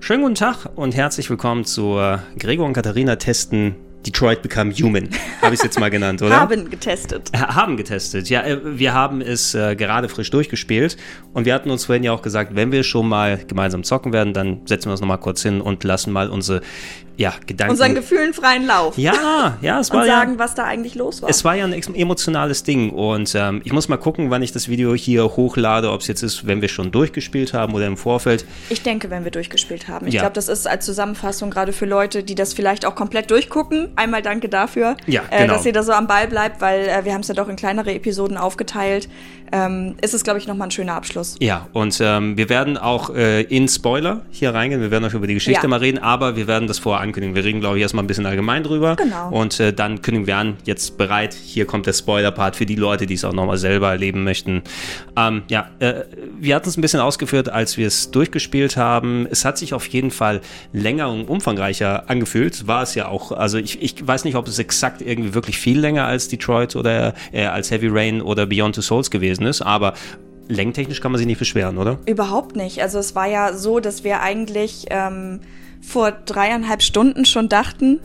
Schönen guten Tag und herzlich willkommen zur Gregor und Katharina testen Detroit Become Human, habe ich es jetzt mal genannt, oder? haben getestet. Haben getestet, ja. Äh, wir haben es äh, gerade frisch durchgespielt und wir hatten uns vorhin ja auch gesagt, wenn wir schon mal gemeinsam zocken werden, dann setzen wir uns nochmal kurz hin und lassen mal unsere ja, Gedanken. Unseren Gefühlen freien Lauf. Ja, ja, es war und sagen, ja, was da eigentlich los war. Es war ja ein emotionales Ding und ähm, ich muss mal gucken, wann ich das Video hier hochlade, ob es jetzt ist, wenn wir schon durchgespielt haben oder im Vorfeld. Ich denke, wenn wir durchgespielt haben. Ich ja. glaube, das ist als Zusammenfassung gerade für Leute, die das vielleicht auch komplett durchgucken. Einmal danke dafür, ja, genau. äh, dass ihr da so am Ball bleibt, weil äh, wir haben es ja doch in kleinere Episoden aufgeteilt. Ähm, ist es, glaube ich, nochmal ein schöner Abschluss. Ja, und ähm, wir werden auch äh, in Spoiler hier reingehen. Wir werden auch über die Geschichte ja. mal reden, aber wir werden das vorher ankündigen. Wir reden, glaube ich, erstmal ein bisschen allgemein drüber. Genau. Und äh, dann kündigen wir an, jetzt bereit, hier kommt der Spoiler-Part für die Leute, die es auch nochmal selber erleben möchten. Ähm, ja, äh, wir hatten es ein bisschen ausgeführt, als wir es durchgespielt haben. Es hat sich auf jeden Fall länger und umfangreicher angefühlt. War es ja auch. Also ich, ich weiß nicht, ob es exakt irgendwie wirklich viel länger als Detroit oder äh, als Heavy Rain oder Beyond Two Souls gewesen ist, aber Längentechnisch kann man sich nicht beschweren, oder? Überhaupt nicht. Also es war ja so, dass wir eigentlich ähm, vor dreieinhalb Stunden schon dachten,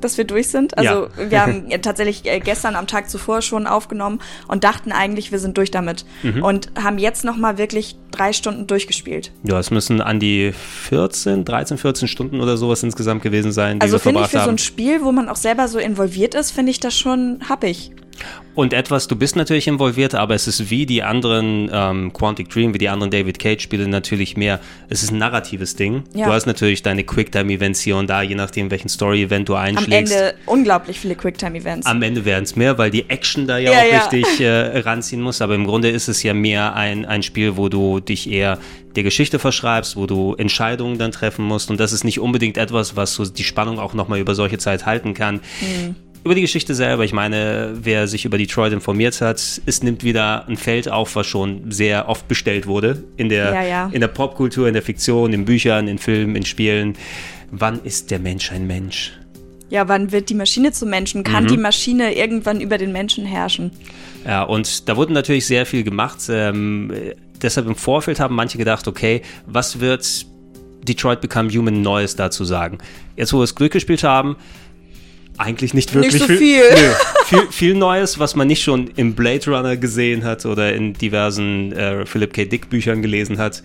dass wir durch sind. Also ja. wir haben tatsächlich äh, gestern am Tag zuvor schon aufgenommen und dachten eigentlich, wir sind durch damit. Mhm. Und haben jetzt nochmal wirklich drei Stunden durchgespielt. Ja, es müssen an die 14, 13, 14 Stunden oder sowas insgesamt gewesen sein, die also wir verbracht haben. Also finde ich für so ein Spiel, wo man auch selber so involviert ist, finde ich das schon happig. Und etwas, du bist natürlich involviert, aber es ist wie die anderen ähm, Quantic Dream, wie die anderen David Cage-Spiele natürlich mehr, es ist ein narratives Ding. Ja. Du hast natürlich deine Quicktime-Events hier und da, je nachdem, welchen Story-Event du einschlägst. Am Ende unglaublich viele Quicktime-Events. Am Ende werden es mehr, weil die Action da ja, ja auch ja. richtig äh, ranziehen muss. Aber im Grunde ist es ja mehr ein, ein Spiel, wo du dich eher der Geschichte verschreibst, wo du Entscheidungen dann treffen musst. Und das ist nicht unbedingt etwas, was so die Spannung auch nochmal über solche Zeit halten kann. Mhm über die Geschichte selber, ich meine, wer sich über Detroit informiert hat, es nimmt wieder ein Feld auf, was schon sehr oft bestellt wurde in der, ja, ja. in der Popkultur, in der Fiktion, in Büchern, in Filmen, in Spielen. Wann ist der Mensch ein Mensch? Ja, wann wird die Maschine zum Menschen? Kann mhm. die Maschine irgendwann über den Menschen herrschen? Ja, und da wurde natürlich sehr viel gemacht. Ähm, deshalb im Vorfeld haben manche gedacht, okay, was wird Detroit Become Human Neues dazu sagen? Jetzt, wo wir es Glück gespielt haben, eigentlich nicht wirklich nicht so viel. Viel. Nö, viel. viel, Neues, was man nicht schon im Blade Runner gesehen hat oder in diversen äh, Philip K. Dick Büchern gelesen hat,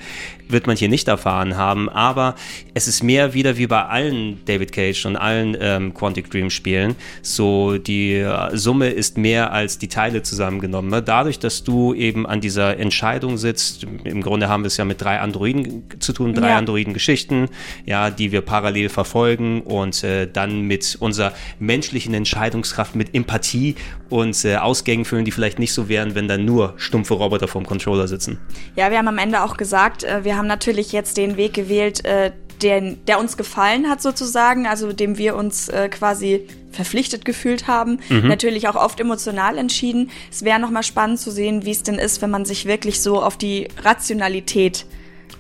wird man hier nicht erfahren haben. Aber es ist mehr wieder wie bei allen David Cage und allen ähm, Quantic Dream Spielen. So die äh, Summe ist mehr als die Teile zusammengenommen. Ne? Dadurch, dass du eben an dieser Entscheidung sitzt, im Grunde haben wir es ja mit drei Androiden zu tun, drei ja. Androiden-Geschichten, ja, die wir parallel verfolgen und äh, dann mit unserer menschlichen Entscheidungskraft, mit Empathie und äh, Ausgängen füllen, die vielleicht nicht so wären, wenn dann nur stumpfe Roboter vorm Controller sitzen. Ja, wir haben am Ende auch gesagt, äh, wir haben natürlich jetzt den Weg gewählt, äh, den, der uns gefallen hat sozusagen, also dem wir uns äh, quasi verpflichtet gefühlt haben. Mhm. Natürlich auch oft emotional entschieden. Es wäre nochmal spannend zu sehen, wie es denn ist, wenn man sich wirklich so auf die Rationalität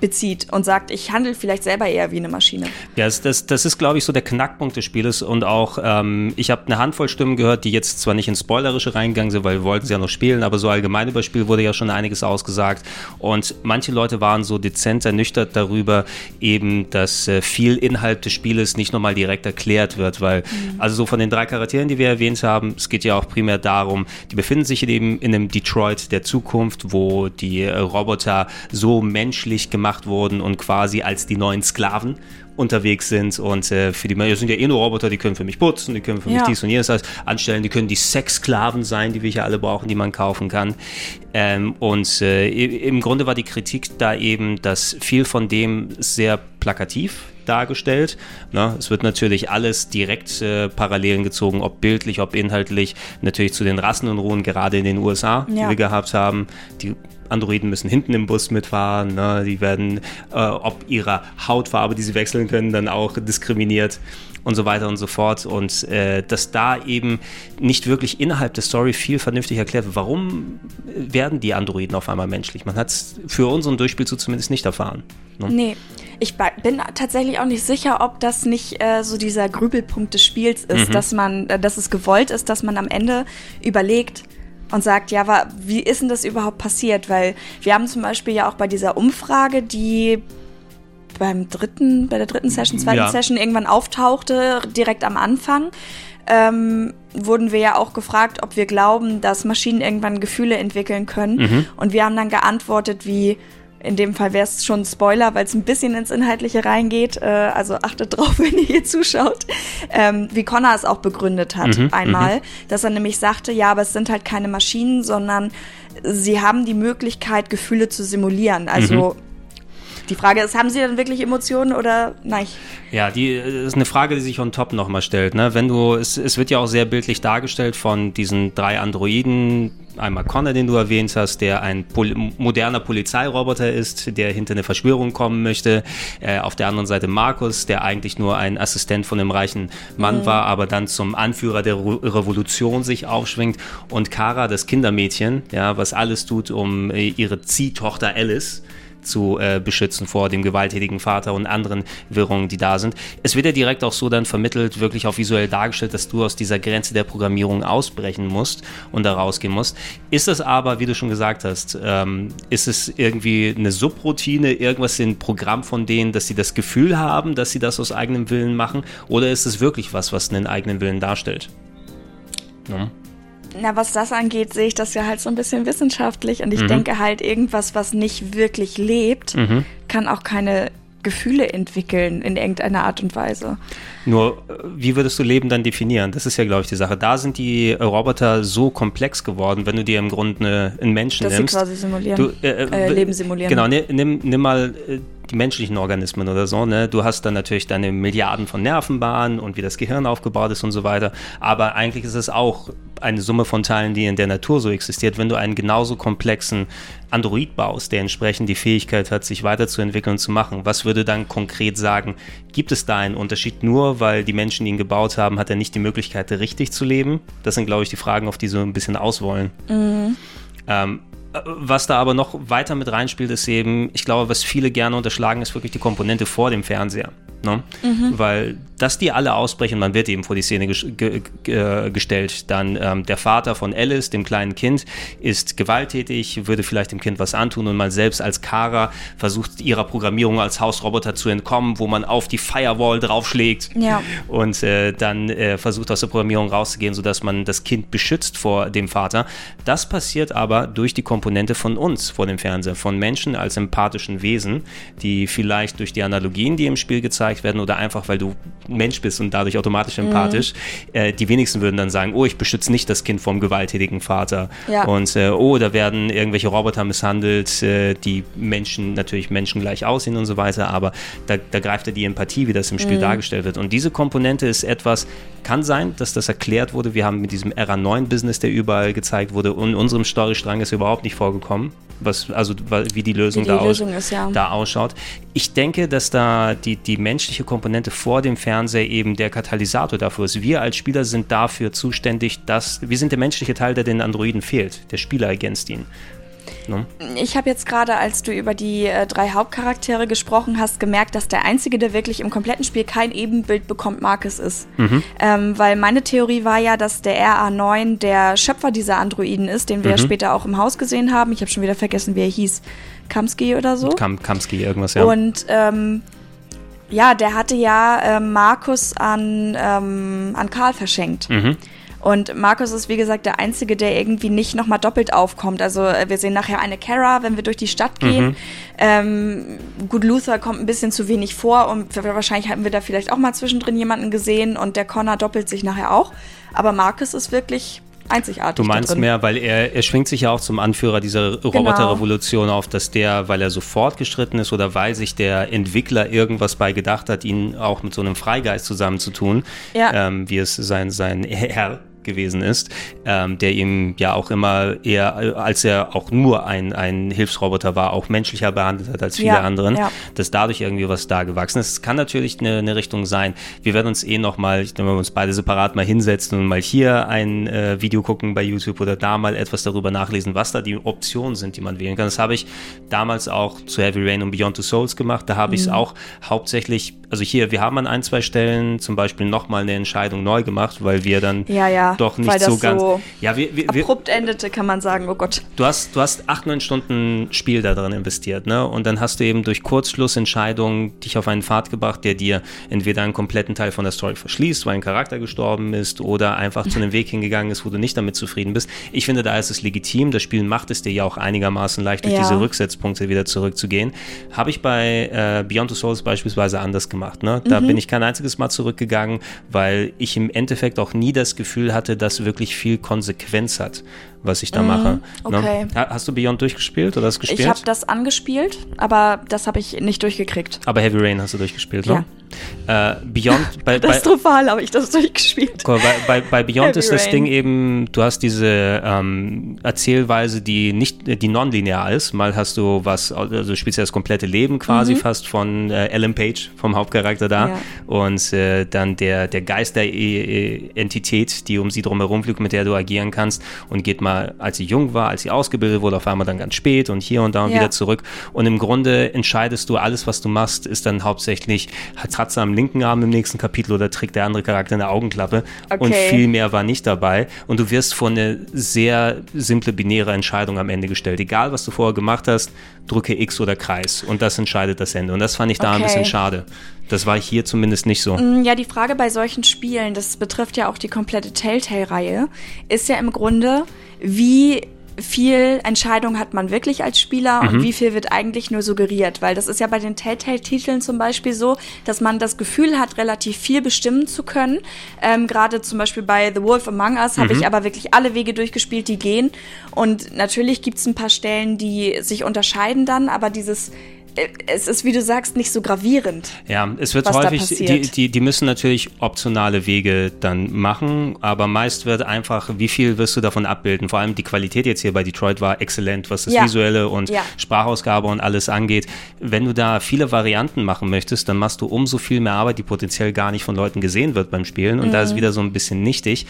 bezieht und sagt, ich handle vielleicht selber eher wie eine Maschine. Ja, das, das, das ist, glaube ich, so der Knackpunkt des Spieles und auch, ähm, ich habe eine Handvoll Stimmen gehört, die jetzt zwar nicht ins Spoilerische reingegangen sind, weil wir wollten sie ja noch spielen, aber so allgemein über das Spiel wurde ja schon einiges ausgesagt und manche Leute waren so dezent ernüchtert darüber, eben, dass äh, viel Inhalt des Spieles nicht nochmal direkt erklärt wird, weil, mhm. also so von den drei Charakteren, die wir erwähnt haben, es geht ja auch primär darum, die befinden sich eben in einem Detroit der Zukunft, wo die äh, Roboter so menschlich gemacht gemacht wurden und quasi als die neuen Sklaven unterwegs sind und äh, für die das sind ja eh nur Roboter, die können für mich putzen, die können für ja. mich dies und jenes anstellen, die können die Sexsklaven sein, die wir hier alle brauchen, die man kaufen kann. Ähm, und äh, im Grunde war die Kritik da eben, dass viel von dem sehr plakativ dargestellt. Na, es wird natürlich alles direkt äh, Parallelen gezogen, ob bildlich, ob inhaltlich, natürlich zu den Rassenunruhen, gerade in den USA, ja. die wir gehabt haben. Die Androiden müssen hinten im Bus mitfahren, ne? die werden äh, ob ihrer Hautfarbe, die sie wechseln können, dann auch diskriminiert und so weiter und so fort. Und äh, dass da eben nicht wirklich innerhalb der Story viel vernünftig erklärt wird, warum werden die Androiden auf einmal menschlich? Man hat es für unseren Durchspielzug zumindest nicht erfahren. Ne? Nee. Ich bin tatsächlich auch nicht sicher, ob das nicht äh, so dieser Grübelpunkt des Spiels ist, mhm. dass man, äh, dass es gewollt ist, dass man am Ende überlegt, und sagt, ja, wie ist denn das überhaupt passiert? Weil wir haben zum Beispiel ja auch bei dieser Umfrage, die beim dritten, bei der dritten Session, zweiten ja. Session irgendwann auftauchte, direkt am Anfang, ähm, wurden wir ja auch gefragt, ob wir glauben, dass Maschinen irgendwann Gefühle entwickeln können. Mhm. Und wir haben dann geantwortet wie, in dem Fall wäre es schon ein Spoiler, weil es ein bisschen ins Inhaltliche reingeht. Äh, also achtet drauf, wenn ihr hier zuschaut. Ähm, wie Connor es auch begründet hat mhm, einmal, mhm. dass er nämlich sagte, ja, aber es sind halt keine Maschinen, sondern sie haben die Möglichkeit, Gefühle zu simulieren. Also mhm. Die Frage ist, haben Sie dann wirklich Emotionen oder nein? Ja, die äh, ist eine Frage, die sich on top nochmal stellt. Ne? Wenn du, es, es wird ja auch sehr bildlich dargestellt von diesen drei Androiden, einmal Connor, den du erwähnt hast, der ein Pol moderner Polizeiroboter ist, der hinter eine Verschwörung kommen möchte. Äh, auf der anderen Seite Markus, der eigentlich nur ein Assistent von einem reichen Mann mhm. war, aber dann zum Anführer der Re Revolution sich aufschwingt. Und Kara, das Kindermädchen, ja, was alles tut, um äh, ihre Ziehtochter Alice zu äh, beschützen vor dem gewalttätigen Vater und anderen Wirrungen, die da sind. Es wird ja direkt auch so dann vermittelt, wirklich auch visuell dargestellt, dass du aus dieser Grenze der Programmierung ausbrechen musst und da rausgehen musst. Ist es aber, wie du schon gesagt hast, ähm, ist es irgendwie eine Subroutine, irgendwas im Programm von denen, dass sie das Gefühl haben, dass sie das aus eigenem Willen machen? Oder ist es wirklich was, was einen eigenen Willen darstellt? Ja. Na, was das angeht, sehe ich das ja halt so ein bisschen wissenschaftlich und ich mhm. denke halt, irgendwas, was nicht wirklich lebt, mhm. kann auch keine Gefühle entwickeln in irgendeiner Art und Weise. Nur, äh, wie würdest du Leben dann definieren? Das ist ja, glaube ich, die Sache. Da sind die Roboter so komplex geworden, wenn du dir im Grunde einen Menschen Dass nimmst. Sie quasi simulieren. Du, äh, äh, Leben simulieren. Genau, nimm, nimm mal äh, die menschlichen Organismen oder so. Ne? Du hast dann natürlich deine Milliarden von Nervenbahnen und wie das Gehirn aufgebaut ist und so weiter. Aber eigentlich ist es auch eine Summe von Teilen, die in der Natur so existiert. Wenn du einen genauso komplexen Android baust, der entsprechend die Fähigkeit hat, sich weiterzuentwickeln und zu machen, was würde dann konkret sagen, gibt es da einen Unterschied? Nur weil die Menschen ihn gebaut haben, hat er nicht die Möglichkeit, richtig zu leben? Das sind, glaube ich, die Fragen, auf die so ein bisschen auswollen. Mhm. Ähm, was da aber noch weiter mit reinspielt, ist eben, ich glaube, was viele gerne unterschlagen, ist wirklich die Komponente vor dem Fernseher. Ne? Mhm. Weil, dass die alle ausbrechen, man wird eben vor die Szene ge ge gestellt. Dann ähm, der Vater von Alice, dem kleinen Kind, ist gewalttätig, würde vielleicht dem Kind was antun und man selbst als Kara versucht ihrer Programmierung als Hausroboter zu entkommen, wo man auf die Firewall draufschlägt ja. und äh, dann äh, versucht aus der Programmierung rauszugehen, sodass man das Kind beschützt vor dem Vater. Das passiert aber durch die Komponente von uns vor dem Fernseher, von Menschen als empathischen Wesen, die vielleicht durch die Analogien, die im Spiel gezeigt gezeigt werden oder einfach, weil du Mensch bist und dadurch automatisch empathisch. Mhm. Äh, die wenigsten würden dann sagen, oh, ich beschütze nicht das Kind vom gewalttätigen Vater. Ja. Und äh, oh, da werden irgendwelche Roboter misshandelt, äh, die Menschen natürlich menschengleich aussehen und so weiter, aber da, da greift ja die Empathie, wie das im Spiel mhm. dargestellt wird. Und diese Komponente ist etwas, kann sein, dass das erklärt wurde. Wir haben mit diesem RA9-Business, der überall gezeigt wurde, in unserem Storystrang ist überhaupt nicht vorgekommen was, also wie die Lösung, wie die da, Lösung aus, ist, ja. da, ausschaut. Ich denke, dass da die, die menschliche Komponente vor dem Fernseher eben der Katalysator dafür ist. Wir als Spieler sind dafür zuständig, dass wir sind der menschliche Teil, der den Androiden fehlt. Der Spieler ergänzt ihn. Ne? Ich habe jetzt gerade, als du über die äh, drei Hauptcharaktere gesprochen hast, gemerkt, dass der Einzige, der wirklich im kompletten Spiel kein Ebenbild bekommt, Marcus ist. Mhm. Ähm, weil meine Theorie war ja, dass der RA9 der Schöpfer dieser Androiden ist, den wir mhm. ja später auch im Haus gesehen haben. Ich habe schon wieder vergessen, wie er hieß. Kamsky oder so? Kam Kamsky, irgendwas, ja. Und ähm, ja, der hatte ja äh, Markus an, ähm, an Karl verschenkt. Mhm. Und Markus ist, wie gesagt, der Einzige, der irgendwie nicht nochmal doppelt aufkommt. Also äh, wir sehen nachher eine Kara, wenn wir durch die Stadt gehen. Mhm. Ähm, gut, Luther kommt ein bisschen zu wenig vor und wahrscheinlich haben wir da vielleicht auch mal zwischendrin jemanden gesehen und der Connor doppelt sich nachher auch. Aber Markus ist wirklich einzigartig. Du meinst mehr, weil er, er schwingt sich ja auch zum Anführer dieser genau. Roboterrevolution auf, dass der, weil er so fortgeschritten ist oder weil sich der Entwickler irgendwas bei gedacht hat, ihn auch mit so einem Freigeist zusammenzutun, ja. ähm, wie es sein, sein Herr gewesen ist, ähm, der ihm ja auch immer eher, als er auch nur ein, ein Hilfsroboter war, auch menschlicher behandelt hat als viele ja, anderen, ja. dass dadurch irgendwie was da gewachsen ist. Es kann natürlich eine, eine Richtung sein. Wir werden uns eh nochmal, wenn wir uns beide separat mal hinsetzen und mal hier ein äh, Video gucken bei YouTube oder da mal etwas darüber nachlesen, was da die Optionen sind, die man wählen kann. Das habe ich damals auch zu Heavy Rain und Beyond the Souls gemacht. Da habe mhm. ich es auch hauptsächlich also hier, wir haben an ein, zwei Stellen zum Beispiel nochmal eine Entscheidung neu gemacht, weil wir dann ja, ja, doch nicht so ganz. So ja, wir, wir, abrupt endete, kann man sagen, oh Gott. Du hast, du hast acht, neun Stunden Spiel da drin investiert, ne? Und dann hast du eben durch Kurzschlussentscheidungen dich auf einen Pfad gebracht, der dir entweder einen kompletten Teil von der Story verschließt, weil ein Charakter gestorben ist, oder einfach zu einem Weg hingegangen ist, wo du nicht damit zufrieden bist. Ich finde, da ist es legitim. Das Spiel macht es dir ja auch einigermaßen leicht, durch ja. diese Rücksetzpunkte wieder zurückzugehen. Habe ich bei äh, Beyond the Souls beispielsweise anders gemacht. Ne? Da mhm. bin ich kein einziges Mal zurückgegangen, weil ich im Endeffekt auch nie das Gefühl hatte, dass wirklich viel Konsequenz hat was ich da mm, mache. Ne? Okay. Ne? Hast du Beyond durchgespielt oder hast gespielt? Ich habe das angespielt, aber das habe ich nicht durchgekriegt. Aber Heavy Rain hast du durchgespielt, ne? Ja. Äh, Beyond bei, Katastrophal habe ich das durchgespielt. Bei, bei, bei Beyond Heavy ist das Rain. Ding eben, du hast diese ähm, Erzählweise, die nicht, die nonlinear ist. Mal hast du was, also du spielst ja das komplette Leben quasi mhm. fast von äh, Ellen Page, vom Hauptcharakter da. Ja. Und äh, dann der, der Geist der e Entität, die um sie drumherum fliegt, mit der du agieren kannst und geht mal mal, als sie jung war, als sie ausgebildet wurde, auf einmal dann ganz spät und hier und da und ja. wieder zurück. Und im Grunde entscheidest du, alles, was du machst, ist dann hauptsächlich, hat sie am linken Arm im nächsten Kapitel oder trägt der andere Charakter eine Augenklappe. Okay. Und viel mehr war nicht dabei. Und du wirst vor eine sehr simple binäre Entscheidung am Ende gestellt. Egal, was du vorher gemacht hast, drücke X oder Kreis. Und das entscheidet das Ende. Und das fand ich da okay. ein bisschen schade. Das war hier zumindest nicht so. Mm, ja, die Frage bei solchen Spielen, das betrifft ja auch die komplette Telltale-Reihe, ist ja im Grunde, wie viel Entscheidung hat man wirklich als Spieler mhm. und wie viel wird eigentlich nur suggeriert? Weil das ist ja bei den Telltale-Titeln zum Beispiel so, dass man das Gefühl hat, relativ viel bestimmen zu können. Ähm, Gerade zum Beispiel bei The Wolf Among Us mhm. habe ich aber wirklich alle Wege durchgespielt, die gehen. Und natürlich gibt es ein paar Stellen, die sich unterscheiden dann, aber dieses es ist, wie du sagst, nicht so gravierend. Ja, es wird häufig, die, die, die müssen natürlich optionale Wege dann machen, aber meist wird einfach, wie viel wirst du davon abbilden? Vor allem die Qualität jetzt hier bei Detroit war exzellent, was das ja. Visuelle und ja. Sprachausgabe und alles angeht. Wenn du da viele Varianten machen möchtest, dann machst du umso viel mehr Arbeit, die potenziell gar nicht von Leuten gesehen wird beim Spielen und mhm. da ist mhm. wieder so ein bisschen nichtig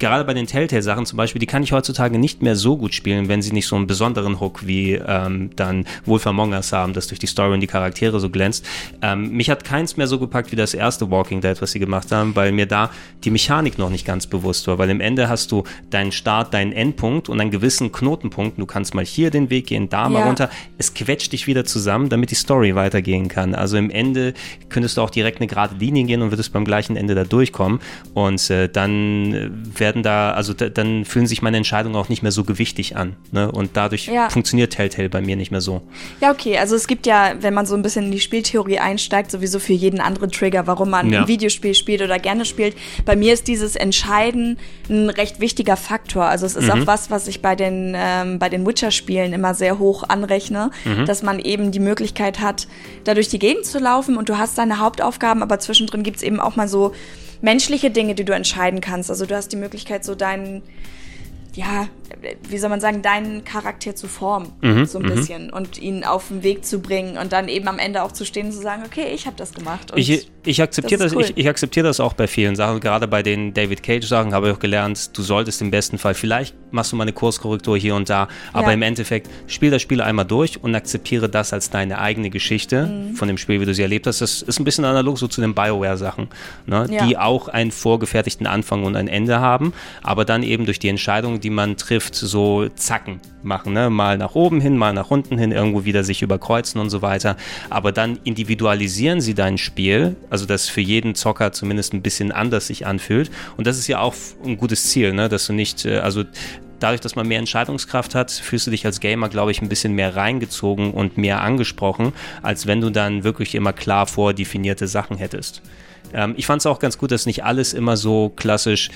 gerade bei den Telltale-Sachen zum Beispiel, die kann ich heutzutage nicht mehr so gut spielen, wenn sie nicht so einen besonderen Hook wie ähm, dann Wolf Among Us haben, das durch die Story und die Charaktere so glänzt. Ähm, mich hat keins mehr so gepackt wie das erste Walking Dead, was sie gemacht haben, weil mir da die Mechanik noch nicht ganz bewusst war, weil im Ende hast du deinen Start, deinen Endpunkt und einen gewissen Knotenpunkt. Du kannst mal hier den Weg gehen, da mal ja. runter. Es quetscht dich wieder zusammen, damit die Story weitergehen kann. Also im Ende könntest du auch direkt eine gerade Linie gehen und würdest beim gleichen Ende da durchkommen und äh, dann äh, werden da, also da, dann fühlen sich meine Entscheidungen auch nicht mehr so gewichtig an. Ne? Und dadurch ja. funktioniert Telltale bei mir nicht mehr so. Ja, okay. Also es gibt ja, wenn man so ein bisschen in die Spieltheorie einsteigt, sowieso für jeden anderen Trigger, warum man ja. ein Videospiel spielt oder gerne spielt. Bei mir ist dieses Entscheiden ein recht wichtiger Faktor. Also es ist mhm. auch was, was ich bei den, ähm, bei den Witcher-Spielen immer sehr hoch anrechne, mhm. dass man eben die Möglichkeit hat, da durch die Gegend zu laufen und du hast deine Hauptaufgaben, aber zwischendrin gibt es eben auch mal so menschliche Dinge, die du entscheiden kannst. Also du hast die Möglichkeit, so deinen, ja, wie soll man sagen, deinen Charakter zu formen, mhm, so ein mhm. bisschen und ihn auf den Weg zu bringen und dann eben am Ende auch zu stehen und zu sagen, okay, ich habe das gemacht. ich, ich akzeptiere das, das cool. ich, ich akzeptiere das auch bei vielen Sachen, gerade bei den David Cage Sachen habe ich auch gelernt, du solltest im besten Fall, vielleicht machst du mal eine Kurskorrektur hier und da, aber ja. im Endeffekt spiel das Spiel einmal durch und akzeptiere das als deine eigene Geschichte mhm. von dem Spiel, wie du sie erlebt hast. Das ist ein bisschen analog so zu den Bioware-Sachen, ne? ja. die auch einen vorgefertigten Anfang und ein Ende haben, aber dann eben durch die Entscheidungen, die man trifft, so Zacken machen, ne? mal nach oben hin, mal nach unten hin, irgendwo wieder sich überkreuzen und so weiter. Aber dann individualisieren sie dein Spiel, also dass für jeden Zocker zumindest ein bisschen anders sich anfühlt. Und das ist ja auch ein gutes Ziel, ne? dass du nicht, äh, also dadurch, dass man mehr Entscheidungskraft hat, fühlst du dich als Gamer, glaube ich, ein bisschen mehr reingezogen und mehr angesprochen, als wenn du dann wirklich immer klar vordefinierte Sachen hättest. Ähm, ich fand es auch ganz gut, dass nicht alles immer so klassisch,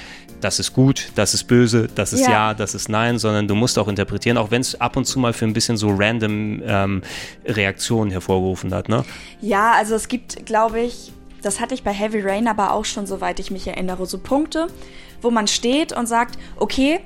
das ist gut, das ist böse, das ist ja, ja das ist nein, sondern du musst auch interpretieren, auch wenn es ab und zu mal für ein bisschen so random ähm, Reaktionen hervorgerufen hat. Ne? Ja, also es gibt, glaube ich, das hatte ich bei Heavy Rain aber auch schon, soweit ich mich erinnere, so Punkte, wo man steht und sagt, okay,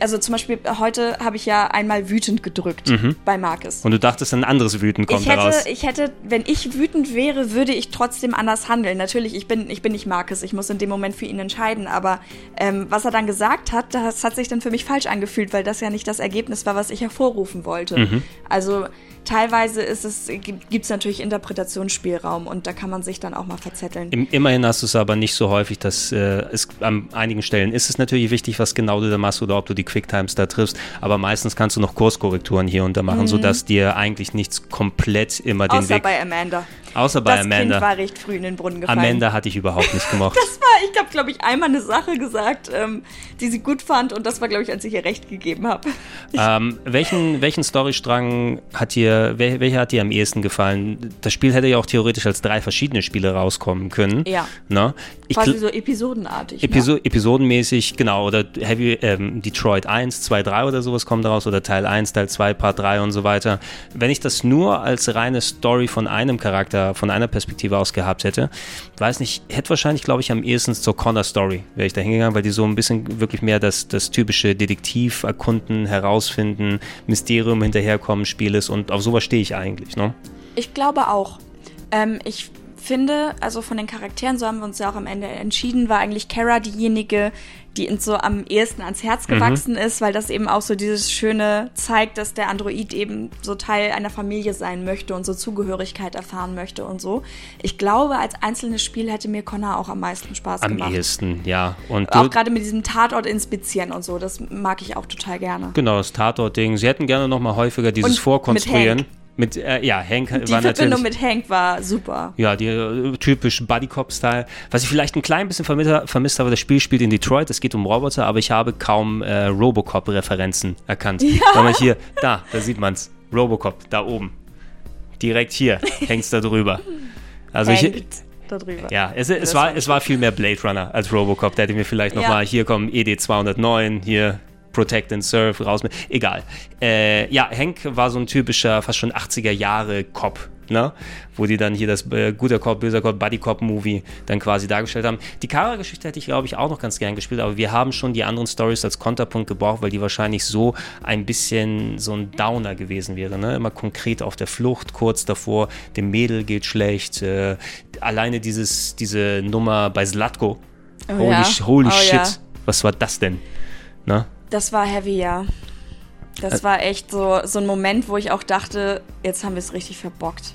also zum Beispiel heute habe ich ja einmal wütend gedrückt mhm. bei Marcus. Und du dachtest, ein anderes Wütend kommt ich hätte, daraus. Ich hätte, wenn ich wütend wäre, würde ich trotzdem anders handeln. Natürlich, ich bin, ich bin nicht Marcus, ich muss in dem Moment für ihn entscheiden, aber ähm, was er dann gesagt hat, das hat sich dann für mich falsch angefühlt, weil das ja nicht das Ergebnis war, was ich hervorrufen wollte. Mhm. Also teilweise ist es, gibt es natürlich Interpretationsspielraum und da kann man sich dann auch mal verzetteln. immerhin hast du es aber nicht so häufig, dass äh, es an einigen Stellen ist es natürlich wichtig, was genau du da machst oder ob du die Quicktimes da triffst, aber meistens kannst du noch Kurskorrekturen hier und da machen, mhm. sodass dir eigentlich nichts komplett immer den Außer Weg... bei Amanda. Außer bei das Amanda. Das war recht früh in den Brunnen gefallen. Amanda hatte ich überhaupt nicht gemocht. das war, ich habe, glaube ich, einmal eine Sache gesagt, ähm, die sie gut fand und das war, glaube ich, als ich ihr recht gegeben habe. Ähm, welchen, welchen Storystrang hat dir, wel, welcher hat dir am ehesten gefallen? Das Spiel hätte ja auch theoretisch als drei verschiedene Spiele rauskommen können. Ja. Ne? Ich Quasi so episodenartig. Episo ne? Episodenmäßig, genau. Oder Heavy, ähm, Detroit 1, 2, 3 oder sowas kommt daraus. Oder Teil 1, Teil 2, Part 3 und so weiter. Wenn ich das nur als reine Story von einem Charakter, von einer Perspektive aus gehabt hätte, weiß nicht, hätte wahrscheinlich, glaube ich, am ehesten zur Connor Story wäre ich da hingegangen, weil die so ein bisschen wirklich mehr das, das typische Detektiv erkunden, herausfinden, Mysterium hinterherkommen Spiel ist und auf sowas stehe ich eigentlich, ne? Ich glaube auch. Ähm, ich finde, also von den Charakteren, so haben wir uns ja auch am Ende entschieden, war eigentlich Kara diejenige, die uns so am ehesten ans Herz mhm. gewachsen mhm. ist, weil das eben auch so dieses Schöne zeigt, dass der Android eben so Teil einer Familie sein möchte und so Zugehörigkeit erfahren möchte und so. Ich glaube, als einzelnes Spiel hätte mir Connor auch am meisten Spaß am gemacht. Am ehesten, ja. Und auch gerade mit diesem Tatort inspizieren und so, das mag ich auch total gerne. Genau, das Tatort-Ding. Sie hätten gerne noch mal häufiger dieses und Vorkonstruieren. Mit äh, ja, Hank die war Verbindung mit Hank war super. Ja, die äh, typisch Buddy Cop-Style. Was ich vielleicht ein klein bisschen vermisst, vermisst habe, das Spiel spielt in Detroit, es geht um Roboter, aber ich habe kaum äh, Robocop-Referenzen erkannt. Ja. Weil man hier, da, da sieht man es. Robocop, da oben. Direkt hier, hängst da drüber. Also Hängt. ich, darüber. Ja, es, es, war, es war viel mehr Blade Runner als Robocop. Da hätte mir vielleicht nochmal, ja. hier kommen ED 209, hier Protect and Serve raus. Mit. Egal. Äh, ja, Hank war so ein typischer, fast schon 80er Jahre Cop. Ne? Wo die dann hier das äh, guter Cop, böser Cop, Buddy Cop Movie dann quasi dargestellt haben. Die Kara-Geschichte hätte ich, glaube ich, auch noch ganz gern gespielt, aber wir haben schon die anderen Stories als Konterpunkt gebraucht, weil die wahrscheinlich so ein bisschen so ein Downer gewesen wäre. Ne? Immer konkret auf der Flucht, kurz davor, dem Mädel geht schlecht. Äh, alleine dieses, diese Nummer bei Slatko. Oh, holy ja. holy oh, shit, ja. was war das denn? Ne? Das war heavy, ja. Das war echt so, so ein Moment, wo ich auch dachte, jetzt haben wir es richtig verbockt.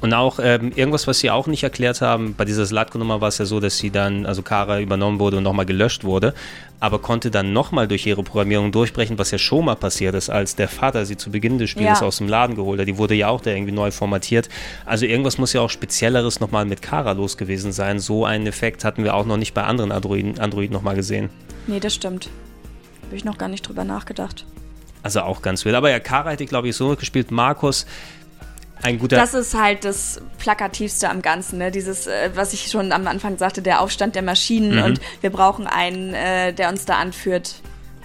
Und auch ähm, irgendwas, was sie auch nicht erklärt haben, bei dieser Slatko-Nummer war es ja so, dass sie dann, also Kara übernommen wurde und nochmal gelöscht wurde, aber konnte dann nochmal durch ihre Programmierung durchbrechen, was ja schon mal passiert ist, als der Vater sie zu Beginn des Spiels ja. aus dem Laden geholt hat. Die wurde ja auch da irgendwie neu formatiert. Also irgendwas muss ja auch Spezielleres nochmal mit Kara los gewesen sein. So einen Effekt hatten wir auch noch nicht bei anderen Androiden, Androiden nochmal gesehen. Nee, das stimmt. Habe ich noch gar nicht drüber nachgedacht. Also auch ganz wild. Aber ja, Kara hätte, glaube ich, so gespielt. Markus, ein guter. Das ist halt das Plakativste am Ganzen, ne? Dieses, äh, was ich schon am Anfang sagte, der Aufstand der Maschinen mhm. und wir brauchen einen, äh, der uns da anführt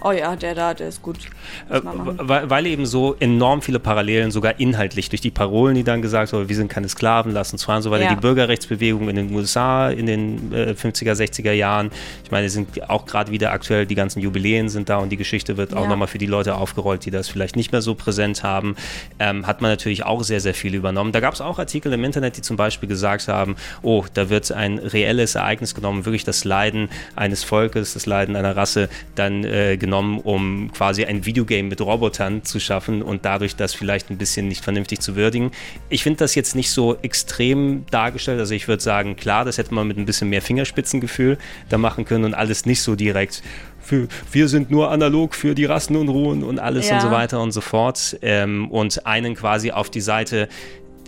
oh ja, der da, der ist gut. Äh, weil, weil, eben so enorm viele Parallelen, sogar inhaltlich, durch die Parolen, die dann gesagt wurden, wir sind keine Sklaven, lass uns fahren, so weiter. Ja. Die Bürgerrechtsbewegung in den USA in den äh, 50er, 60er Jahren. Ich meine, sind auch gerade wieder aktuell, die ganzen Jubiläen sind da und die Geschichte wird ja. auch nochmal für die Leute aufgerollt, die das vielleicht nicht mehr so präsent haben. Ähm, hat man natürlich auch sehr, sehr viel übernommen. Da gab es auch Artikel im Internet, die zum Beispiel gesagt haben, oh, da wird ein reelles Ereignis genommen, wirklich das Leiden eines Volkes, das Leiden einer Rasse dann äh, genommen, um quasi ein Videogame mit Robotern zu schaffen und dadurch das vielleicht ein bisschen nicht vernünftig zu würdigen. Ich finde das jetzt nicht so extrem dargestellt. Also ich würde sagen, klar, das hätte man mit ein bisschen mehr Fingerspitzengefühl da machen können und alles nicht so direkt für, wir sind nur analog für die Rassenunruhen und alles ja. und so weiter und so fort. Ähm, und einen quasi auf die Seite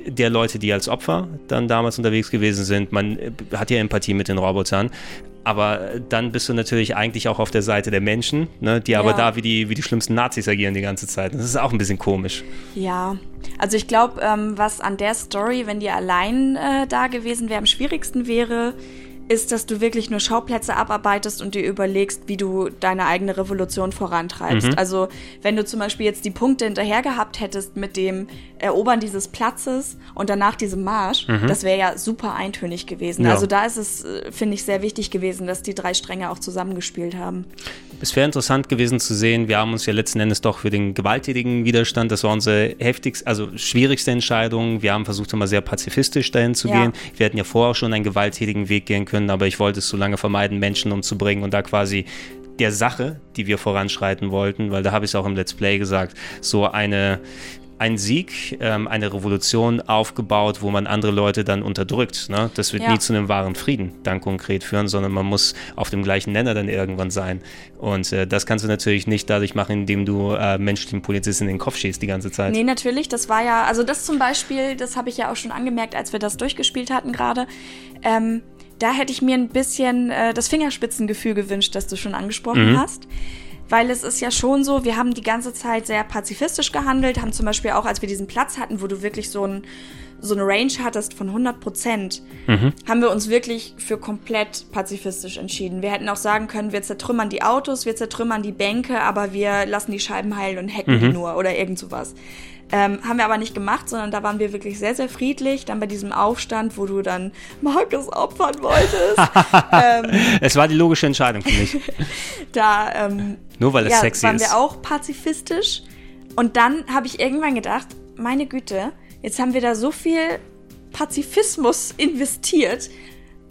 der Leute, die als Opfer dann damals unterwegs gewesen sind. Man äh, hat ja Empathie mit den Robotern. Aber dann bist du natürlich eigentlich auch auf der Seite der Menschen, ne, die ja. aber da wie die, wie die schlimmsten Nazis agieren die ganze Zeit. Das ist auch ein bisschen komisch. Ja, also ich glaube, ähm, was an der Story, wenn die allein äh, da gewesen wäre, am schwierigsten wäre, ist, dass du wirklich nur Schauplätze abarbeitest und dir überlegst, wie du deine eigene Revolution vorantreibst. Mhm. Also wenn du zum Beispiel jetzt die Punkte hinterher gehabt hättest mit dem Erobern dieses Platzes und danach diesem Marsch, mhm. das wäre ja super eintönig gewesen. Ja. Also da ist es, äh, finde ich, sehr wichtig gewesen, dass die drei Stränge auch zusammengespielt haben. Es wäre interessant gewesen zu sehen, wir haben uns ja letzten Endes doch für den gewalttätigen Widerstand, das war unsere heftigste, also schwierigste Entscheidung. Wir haben versucht, immer sehr pazifistisch dahin zu ja. gehen. Wir hätten ja vorher auch schon einen gewalttätigen Weg gehen können, aber ich wollte es so lange vermeiden, Menschen umzubringen und da quasi der Sache, die wir voranschreiten wollten, weil da habe ich es auch im Let's Play gesagt, so eine ein Sieg, ähm, eine Revolution aufgebaut, wo man andere Leute dann unterdrückt. Ne? Das wird ja. nie zu einem wahren Frieden dann konkret führen, sondern man muss auf dem gleichen Nenner dann irgendwann sein. Und äh, das kannst du natürlich nicht dadurch machen, indem du äh, menschlichen Polizisten in den Kopf schießt die ganze Zeit. Nee, natürlich. Das war ja, also das zum Beispiel, das habe ich ja auch schon angemerkt, als wir das durchgespielt hatten gerade. Ähm, da hätte ich mir ein bisschen äh, das Fingerspitzengefühl gewünscht, das du schon angesprochen mhm. hast weil es ist ja schon so, wir haben die ganze Zeit sehr pazifistisch gehandelt, haben zum Beispiel auch, als wir diesen Platz hatten, wo du wirklich so, ein, so eine Range hattest von 100 Prozent, mhm. haben wir uns wirklich für komplett pazifistisch entschieden. Wir hätten auch sagen können, wir zertrümmern die Autos, wir zertrümmern die Bänke, aber wir lassen die Scheiben heilen und hacken mhm. die nur oder irgend sowas. Ähm, haben wir aber nicht gemacht, sondern da waren wir wirklich sehr, sehr friedlich. Dann bei diesem Aufstand, wo du dann Markus opfern wolltest. ähm, es war die logische Entscheidung für mich. da ähm, nur weil es ja, sexy waren ist. wir auch pazifistisch. Und dann habe ich irgendwann gedacht, meine Güte, jetzt haben wir da so viel Pazifismus investiert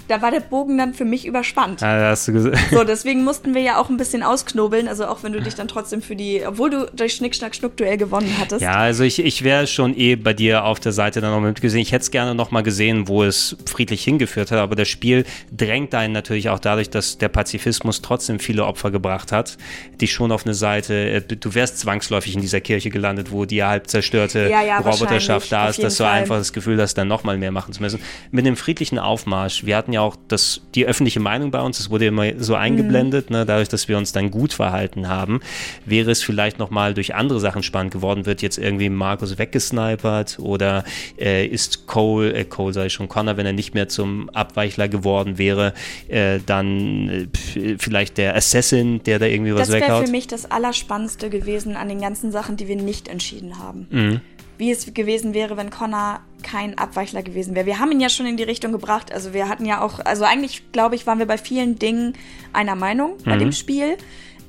da war der Bogen dann für mich überspannt. Ja, hast du. So, deswegen mussten wir ja auch ein bisschen ausknobeln, also auch wenn du dich dann trotzdem für die, obwohl du durch Schnick, Schnack, Schnuck-Duell gewonnen hattest. Ja, also ich, ich wäre schon eh bei dir auf der Seite dann noch mitgesehen. Ich hätte es gerne noch mal gesehen, wo es friedlich hingeführt hat, aber das Spiel drängt einen natürlich auch dadurch, dass der Pazifismus trotzdem viele Opfer gebracht hat, dich schon auf eine Seite, äh, du wärst zwangsläufig in dieser Kirche gelandet, wo die halb zerstörte ja, ja, Roboterschaft da ist, dass du Fall. einfach das Gefühl hast, dann noch mal mehr machen zu müssen. Mit dem friedlichen Aufmarsch, wir hatten ja ja auch das, die öffentliche Meinung bei uns, das wurde immer so eingeblendet, mhm. ne, dadurch, dass wir uns dann gut verhalten haben, wäre es vielleicht nochmal durch andere Sachen spannend geworden, wird jetzt irgendwie Markus weggesnipert oder äh, ist Cole, äh, Cole sei schon Connor, wenn er nicht mehr zum Abweichler geworden wäre, äh, dann äh, vielleicht der Assassin, der da irgendwie was weghaut. Das wäre für mich das Allerspannendste gewesen an den ganzen Sachen, die wir nicht entschieden haben. Mhm wie es gewesen wäre, wenn Connor kein Abweichler gewesen wäre. Wir haben ihn ja schon in die Richtung gebracht. Also wir hatten ja auch, also eigentlich glaube ich, waren wir bei vielen Dingen einer Meinung bei mhm. dem Spiel.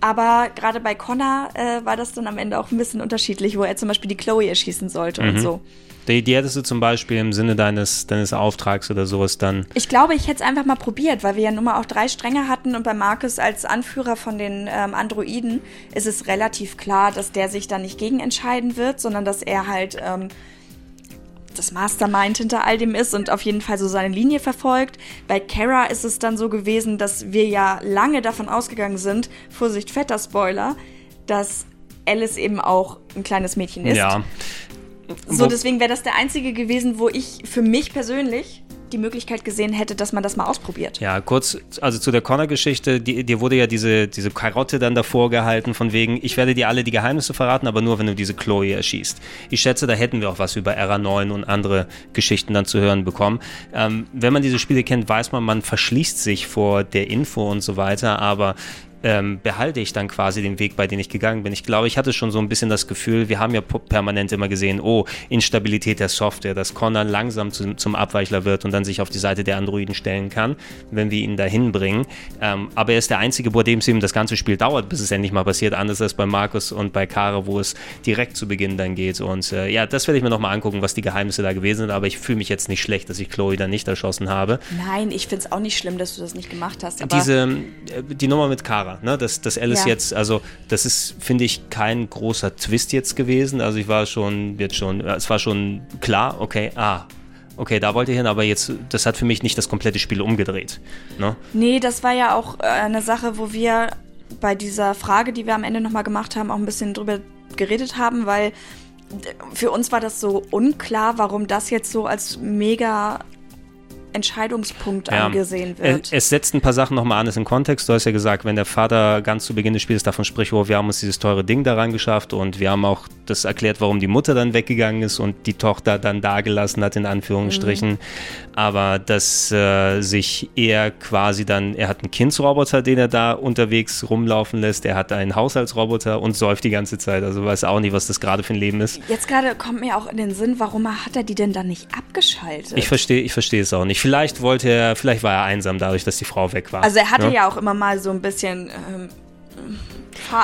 Aber gerade bei Connor äh, war das dann am Ende auch ein bisschen unterschiedlich, wo er zum Beispiel die Chloe erschießen sollte mhm. und so. Die, die hättest du zum Beispiel im Sinne deines, deines Auftrags oder sowas dann. Ich glaube, ich hätte es einfach mal probiert, weil wir ja nun mal auch drei Stränge hatten und bei Marcus als Anführer von den ähm, Androiden ist es relativ klar, dass der sich da nicht gegen entscheiden wird, sondern dass er halt ähm, das Mastermind hinter all dem ist und auf jeden Fall so seine Linie verfolgt. Bei Kara ist es dann so gewesen, dass wir ja lange davon ausgegangen sind, Vorsicht, fetter Spoiler, dass Alice eben auch ein kleines Mädchen ist. Ja. So, deswegen wäre das der einzige gewesen, wo ich für mich persönlich die Möglichkeit gesehen hätte, dass man das mal ausprobiert. Ja, kurz, also zu der Connor-Geschichte, dir wurde ja diese, diese Karotte dann davor gehalten, von wegen, ich werde dir alle die Geheimnisse verraten, aber nur, wenn du diese Chloe erschießt. Ich schätze, da hätten wir auch was über RA9 und andere Geschichten dann zu hören bekommen. Ähm, wenn man diese Spiele kennt, weiß man, man verschließt sich vor der Info und so weiter, aber ähm, behalte ich dann quasi den Weg, bei dem ich gegangen bin. Ich glaube, ich hatte schon so ein bisschen das Gefühl, wir haben ja permanent immer gesehen, oh, Instabilität der Software, dass Connor langsam zu, zum Abweichler wird und dann sich auf die Seite der Androiden stellen kann, wenn wir ihn dahin bringen. Ähm, aber er ist der einzige, bei dem es eben das ganze Spiel dauert, bis es endlich mal passiert, anders als bei Markus und bei Kara, wo es direkt zu Beginn dann geht. Und äh, ja, das werde ich mir nochmal angucken, was die Geheimnisse da gewesen sind, aber ich fühle mich jetzt nicht schlecht, dass ich Chloe dann nicht erschossen habe. Nein, ich finde es auch nicht schlimm, dass du das nicht gemacht hast. Diese, äh, die Nummer mit Kara, Fahrer, ne? dass, dass Alice ja. jetzt, also das ist, finde ich, kein großer Twist jetzt gewesen. Also ich war schon, jetzt schon, es war schon klar, okay, ah, okay, da wollte ich hin, aber jetzt, das hat für mich nicht das komplette Spiel umgedreht. Ne? Nee, das war ja auch äh, eine Sache, wo wir bei dieser Frage, die wir am Ende nochmal gemacht haben, auch ein bisschen drüber geredet haben, weil für uns war das so unklar, warum das jetzt so als mega Entscheidungspunkt ja. angesehen wird. Es setzt ein paar Sachen nochmal anders in Kontext. Du hast ja gesagt, wenn der Vater ganz zu Beginn des Spiels davon spricht, oh, wir haben uns dieses teure Ding da reingeschafft und wir haben auch das erklärt, warum die Mutter dann weggegangen ist und die Tochter dann dagelassen hat, in Anführungsstrichen. Mhm. Aber dass äh, sich er quasi dann, er hat einen Kindsroboter, den er da unterwegs rumlaufen lässt, er hat einen Haushaltsroboter und säuft die ganze Zeit. Also weiß auch nicht, was das gerade für ein Leben ist. Jetzt gerade kommt mir auch in den Sinn, warum hat er die denn dann nicht abgeschaltet? Ich verstehe, ich verstehe es auch nicht. Vielleicht wollte er, vielleicht war er einsam dadurch, dass die Frau weg war. Also er hatte ja, ja auch immer mal so ein bisschen ähm,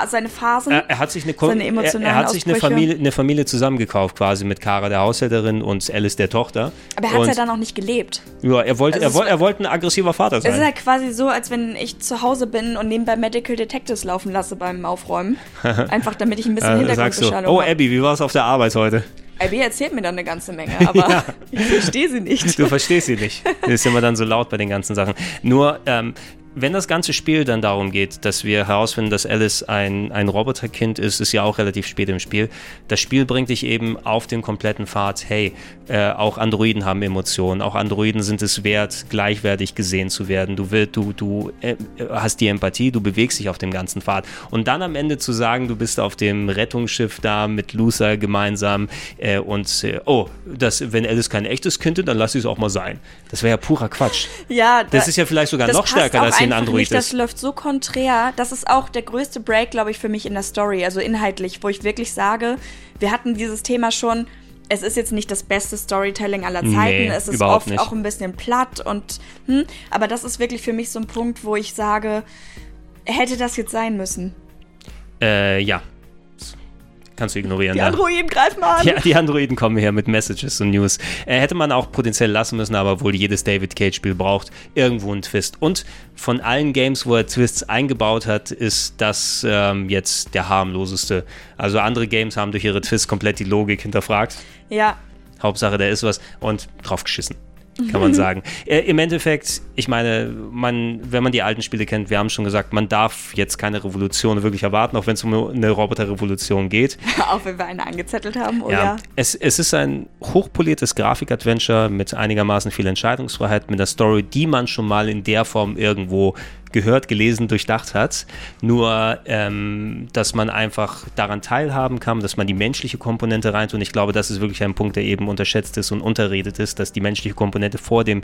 seine Phasen. Er, hat sich eine, seine emotionalen er, er hat sich eine Familie, eine Familie zusammengekauft, quasi mit Kara, der Haushälterin, und Alice, der Tochter. Aber er hat ja dann auch nicht gelebt. Ja, er wollte, also er, wollte, er wollte ein aggressiver Vater sein. Es ist halt quasi so, als wenn ich zu Hause bin und nebenbei Medical Detectives laufen lasse beim Aufräumen. Einfach damit ich ein bisschen Hintergrundbeschallung so, Oh, Abby, wie war es auf der Arbeit heute? Abby erzählt mir dann eine ganze Menge, aber ja. ich verstehe sie nicht. Du verstehst sie nicht. Das ist immer dann so laut bei den ganzen Sachen. Nur, ähm, wenn das ganze Spiel dann darum geht, dass wir herausfinden, dass Alice ein, ein Roboterkind ist, ist ja auch relativ spät im Spiel. Das Spiel bringt dich eben auf den kompletten Pfad, hey, äh, auch Androiden haben Emotionen, auch Androiden sind es wert, gleichwertig gesehen zu werden. Du, will, du, du äh, hast die Empathie, du bewegst dich auf dem ganzen Pfad. Und dann am Ende zu sagen, du bist auf dem Rettungsschiff da mit Lucer gemeinsam äh, und, äh, oh, das, wenn Alice kein echtes Kind ist, dann lass sie es auch mal sein. Das wäre ja purer Quatsch. Ja, da, das ist ja vielleicht sogar noch stärker, dass sie ein Android nicht, ist. Das läuft so konträr. Das ist auch der größte Break, glaube ich, für mich in der Story, also inhaltlich, wo ich wirklich sage, wir hatten dieses Thema schon. Es ist jetzt nicht das beste Storytelling aller Zeiten. Nee, es ist oft nicht. auch ein bisschen platt und hm, aber das ist wirklich für mich so ein Punkt, wo ich sage, hätte das jetzt sein müssen. Äh, ja, kannst du ignorieren. Die Androiden greifen mal an. Ja, die Androiden kommen her mit Messages und News. Äh, hätte man auch potenziell lassen müssen, aber wohl jedes David Cage-Spiel braucht irgendwo einen Twist. Und von allen Games, wo er Twists eingebaut hat, ist das ähm, jetzt der harmloseste. Also andere Games haben durch ihre Twists komplett die Logik hinterfragt. Ja. Hauptsache, da ist was und drauf geschissen kann man sagen. Äh, Im Endeffekt, ich meine, man, wenn man die alten Spiele kennt, wir haben schon gesagt, man darf jetzt keine Revolution wirklich erwarten, auch wenn es um eine Roboterrevolution geht. auch wenn wir eine angezettelt haben, oder? Ja, es, es ist ein hochpoliertes Grafik-Adventure mit einigermaßen viel Entscheidungsfreiheit, mit einer Story, die man schon mal in der Form irgendwo gehört, gelesen, durchdacht hat. Nur, ähm, dass man einfach daran teilhaben kann, dass man die menschliche Komponente reintut. Und ich glaube, das ist wirklich ein Punkt, der eben unterschätzt ist und unterredet ist, dass die menschliche Komponente vor dem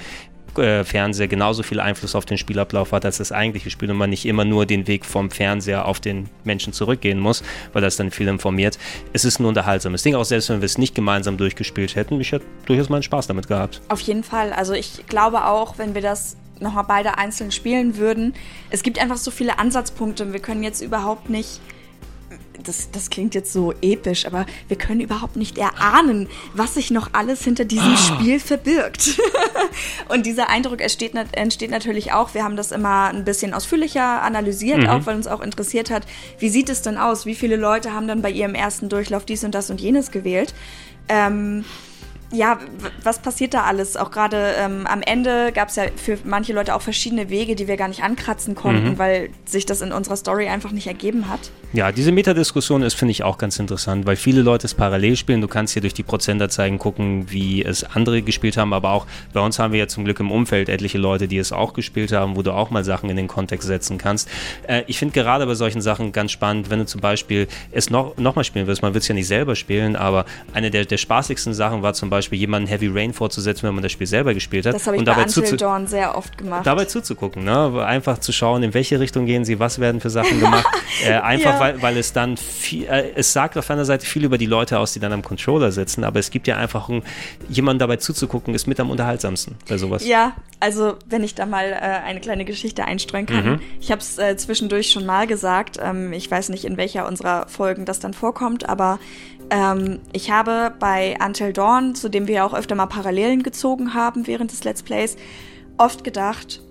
äh, Fernseher genauso viel Einfluss auf den Spielablauf hat als das eigentliche Spiel und man nicht immer nur den Weg vom Fernseher auf den Menschen zurückgehen muss, weil das dann viel informiert. Es ist ein unterhaltsames Ding, auch selbst wenn wir es nicht gemeinsam durchgespielt hätten. Ich hätte durchaus meinen Spaß damit gehabt. Auf jeden Fall. Also ich glaube auch, wenn wir das nochmal beide einzeln spielen würden. Es gibt einfach so viele Ansatzpunkte. Wir können jetzt überhaupt nicht. Das, das klingt jetzt so episch, aber wir können überhaupt nicht erahnen, was sich noch alles hinter diesem oh. Spiel verbirgt. und dieser Eindruck entsteht, entsteht, natürlich auch. Wir haben das immer ein bisschen ausführlicher analysiert, mhm. auch weil uns auch interessiert hat, wie sieht es denn aus? Wie viele Leute haben dann bei ihrem ersten Durchlauf dies und das und jenes gewählt? Ähm, ja, was passiert da alles? Auch gerade ähm, am Ende gab es ja für manche Leute auch verschiedene Wege, die wir gar nicht ankratzen konnten, mhm. weil sich das in unserer Story einfach nicht ergeben hat. Ja, diese Metadiskussion ist, finde ich, auch ganz interessant, weil viele Leute es parallel spielen. Du kannst hier durch die Prozentanzeigen gucken, wie es andere gespielt haben, aber auch bei uns haben wir ja zum Glück im Umfeld etliche Leute, die es auch gespielt haben, wo du auch mal Sachen in den Kontext setzen kannst. Äh, ich finde gerade bei solchen Sachen ganz spannend, wenn du zum Beispiel es noch, noch mal spielen willst. Man wird es ja nicht selber spielen, aber eine der, der spaßigsten Sachen war zum Beispiel, Beispiel jemanden Heavy Rain vorzusetzen, wenn man das Spiel selber gespielt hat. Das habe ich und bei dabei Until Dawn sehr oft gemacht. Dabei zuzugucken, ne? einfach zu schauen, in welche Richtung gehen sie, was werden für Sachen gemacht. äh, einfach, ja. weil, weil es dann viel, äh, es sagt auf einer Seite viel über die Leute aus, die dann am Controller sitzen, aber es gibt ja einfach ein, jemanden dabei zuzugucken, ist mit am unterhaltsamsten bei sowas. Ja, also wenn ich da mal äh, eine kleine Geschichte einstreuen kann. Mhm. Ich habe es äh, zwischendurch schon mal gesagt, ähm, ich weiß nicht, in welcher unserer Folgen das dann vorkommt, aber ähm, ich habe bei Until Dawn, zu dem wir auch öfter mal Parallelen gezogen haben während des Let's Plays, oft gedacht,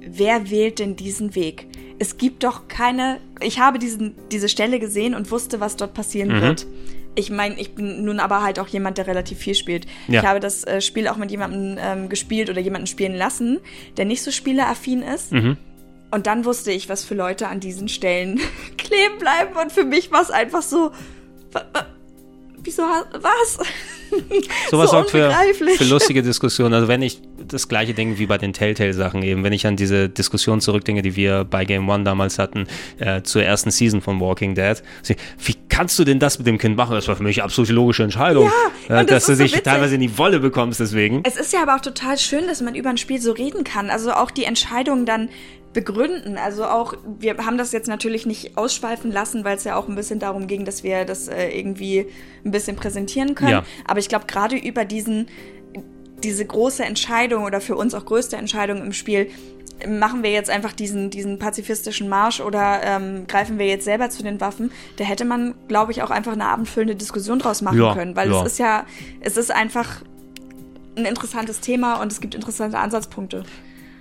wer wählt denn diesen Weg? Es gibt doch keine. Ich habe diesen, diese Stelle gesehen und wusste, was dort passieren mhm. wird. Ich meine, ich bin nun aber halt auch jemand, der relativ viel spielt. Ja. Ich habe das äh, Spiel auch mit jemandem ähm, gespielt oder jemanden spielen lassen, der nicht so spieleraffin ist. Mhm. Und dann wusste ich, was für Leute an diesen Stellen kleben bleiben. Und für mich war es einfach so wieso was? Sowas so sorgt für, für lustige Diskussionen. Also wenn ich das gleiche Ding wie bei den Telltale-Sachen eben. Wenn ich an diese Diskussion zurückdenke, die wir bei Game One damals hatten, äh, zur ersten Season von Walking Dead. Wie kannst du denn das mit dem Kind machen? Das war für mich eine absolute logische Entscheidung. Ja, äh, dass du dich so teilweise in die Wolle bekommst deswegen. Es ist ja aber auch total schön, dass man über ein Spiel so reden kann. Also auch die Entscheidung dann begründen. Also auch, wir haben das jetzt natürlich nicht ausschweifen lassen, weil es ja auch ein bisschen darum ging, dass wir das äh, irgendwie ein bisschen präsentieren können. Ja. Aber ich glaube, gerade über diesen, diese große Entscheidung oder für uns auch größte Entscheidung im Spiel, machen wir jetzt einfach diesen, diesen pazifistischen Marsch oder ähm, greifen wir jetzt selber zu den Waffen, da hätte man, glaube ich, auch einfach eine abendfüllende Diskussion draus machen ja, können. Weil ja. es ist ja, es ist einfach ein interessantes Thema und es gibt interessante Ansatzpunkte